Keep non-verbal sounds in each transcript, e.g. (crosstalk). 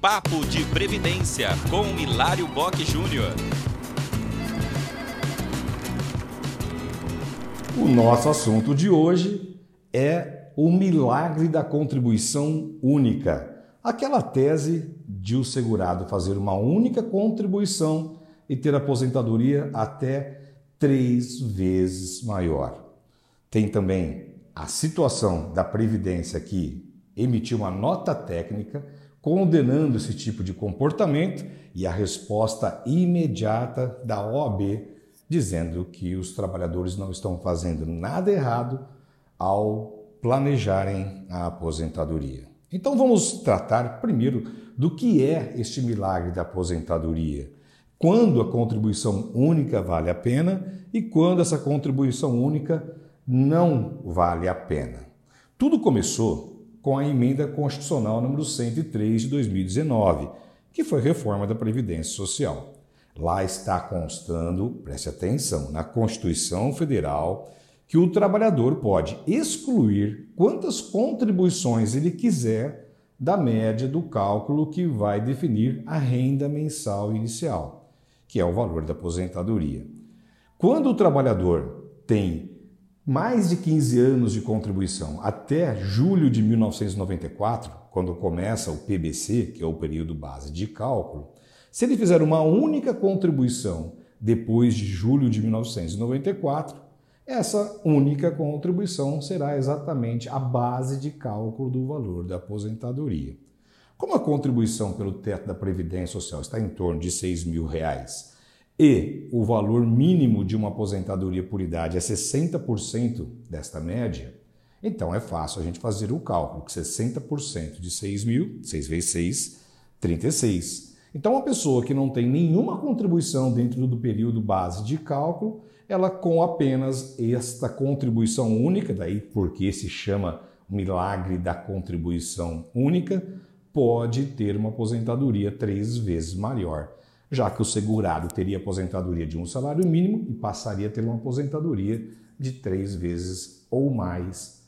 Papo de Previdência com Hilário Bock Júnior. O nosso assunto de hoje é o milagre da contribuição única. Aquela tese de o segurado fazer uma única contribuição e ter aposentadoria até três vezes maior. Tem também a situação da Previdência que emitiu uma nota técnica condenando esse tipo de comportamento e a resposta imediata da OAB dizendo que os trabalhadores não estão fazendo nada errado ao planejarem a aposentadoria. Então vamos tratar primeiro do que é este milagre da aposentadoria. Quando a contribuição única vale a pena e quando essa contribuição única não vale a pena. Tudo começou com a emenda constitucional número 103 de 2019, que foi reforma da Previdência Social. Lá está constando, preste atenção, na Constituição Federal, que o trabalhador pode excluir quantas contribuições ele quiser da média do cálculo que vai definir a renda mensal inicial, que é o valor da aposentadoria. Quando o trabalhador tem mais de 15 anos de contribuição, até julho de 1994, quando começa o PBC, que é o período base de cálculo, se ele fizer uma única contribuição depois de julho de 1994, essa única contribuição será exatamente a base de cálculo do valor da aposentadoria. Como a contribuição pelo teto da Previdência Social está em torno de 6 mil reais, e o valor mínimo de uma aposentadoria por idade é 60% desta média, então é fácil a gente fazer o cálculo, que 60% de 6 mil, 6 vezes 6, 36. Então, uma pessoa que não tem nenhuma contribuição dentro do período base de cálculo, ela com apenas esta contribuição única, daí porque se chama milagre da contribuição única, pode ter uma aposentadoria três vezes maior já que o segurado teria aposentadoria de um salário mínimo e passaria a ter uma aposentadoria de três vezes ou mais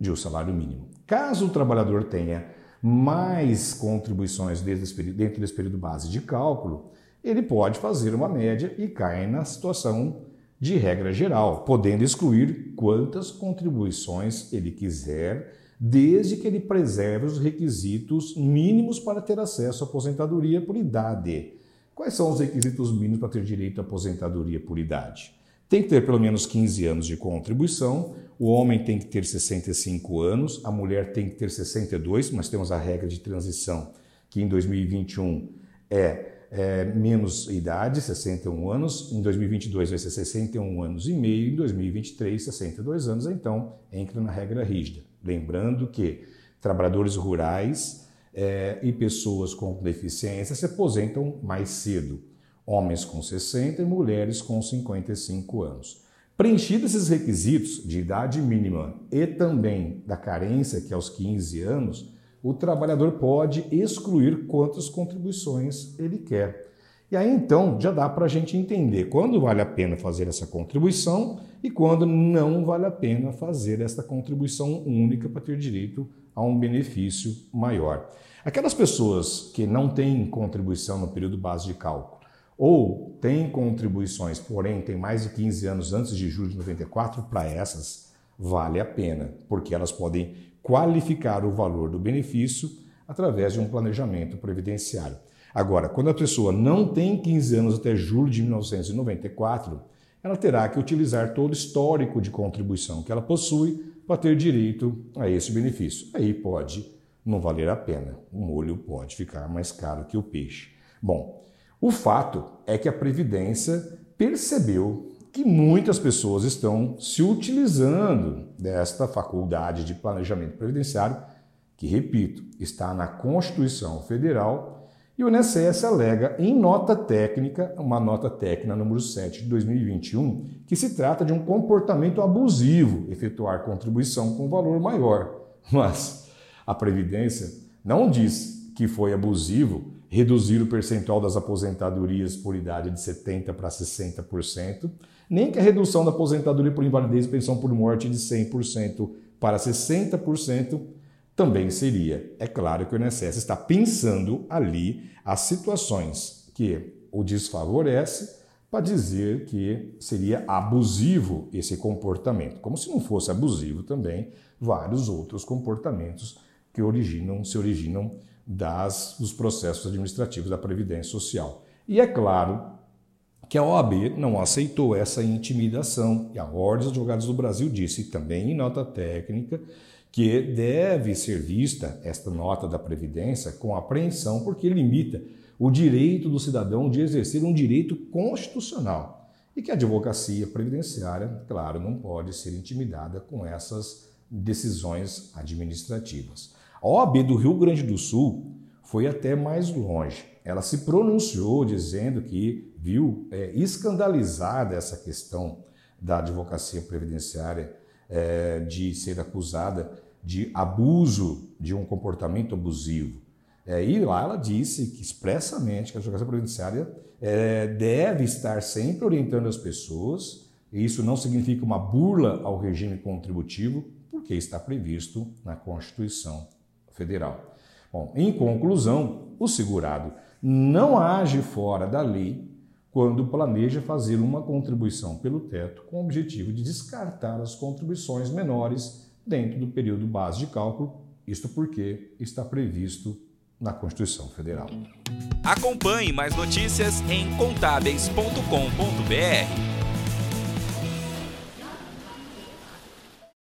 de um salário mínimo. Caso o trabalhador tenha mais contribuições dentro desse período base de cálculo, ele pode fazer uma média e cai na situação de regra geral, podendo excluir quantas contribuições ele quiser, desde que ele preserve os requisitos mínimos para ter acesso à aposentadoria por idade Quais são os requisitos mínimos para ter direito à aposentadoria por idade? Tem que ter pelo menos 15 anos de contribuição, o homem tem que ter 65 anos, a mulher tem que ter 62, mas temos a regra de transição que em 2021 é, é menos idade, 61 anos, em 2022 vai ser 61 anos e meio, em 2023 62 anos, então entra na regra rígida. Lembrando que trabalhadores rurais é, e pessoas com deficiência se aposentam mais cedo, homens com 60 e mulheres com 55 anos. Preenchidos esses requisitos de idade mínima e também da carência, que é aos 15 anos, o trabalhador pode excluir quantas contribuições ele quer. E aí então já dá para a gente entender quando vale a pena fazer essa contribuição e quando não vale a pena fazer essa contribuição única para ter direito a um benefício maior. Aquelas pessoas que não têm contribuição no período base de cálculo ou têm contribuições, porém têm mais de 15 anos antes de julho de 94, para essas vale a pena, porque elas podem qualificar o valor do benefício através de um planejamento previdenciário. Agora, quando a pessoa não tem 15 anos até julho de 1994, ela terá que utilizar todo o histórico de contribuição que ela possui para ter direito a esse benefício. Aí pode não valer a pena. O molho pode ficar mais caro que o peixe. Bom, o fato é que a Previdência percebeu que muitas pessoas estão se utilizando desta faculdade de planejamento previdenciário, que, repito, está na Constituição Federal, e o INSS alega em nota técnica, uma nota técnica número 7 de 2021, que se trata de um comportamento abusivo efetuar contribuição com valor maior. (laughs) Mas a Previdência não diz que foi abusivo reduzir o percentual das aposentadorias por idade de 70% para 60%, nem que a redução da aposentadoria por invalidez e pensão por morte de 100% para 60% também seria. É claro que o INSS está pensando ali as situações que o desfavorece para dizer que seria abusivo esse comportamento. Como se não fosse abusivo também vários outros comportamentos que originam, se originam das, dos processos administrativos da Previdência Social. E é claro que a OAB não aceitou essa intimidação e a Ordem dos Advogados do Brasil disse também em nota técnica que deve ser vista esta nota da Previdência com apreensão porque limita o direito do cidadão de exercer um direito constitucional e que a advocacia previdenciária, claro, não pode ser intimidada com essas decisões administrativas. A OAB do Rio Grande do Sul foi até mais longe. Ela se pronunciou dizendo que viu é, escandalizada essa questão da advocacia previdenciária é, de ser acusada de abuso, de um comportamento abusivo. É, e lá ela disse que expressamente que a advocacia previdenciária é, deve estar sempre orientando as pessoas, e isso não significa uma burla ao regime contributivo, porque está previsto na Constituição Federal. Bom, em conclusão, o segurado não age fora da lei quando planeja fazer uma contribuição pelo teto com o objetivo de descartar as contribuições menores dentro do período base de cálculo, isto porque está previsto na Constituição Federal. Acompanhe mais notícias em contábeis.com.br.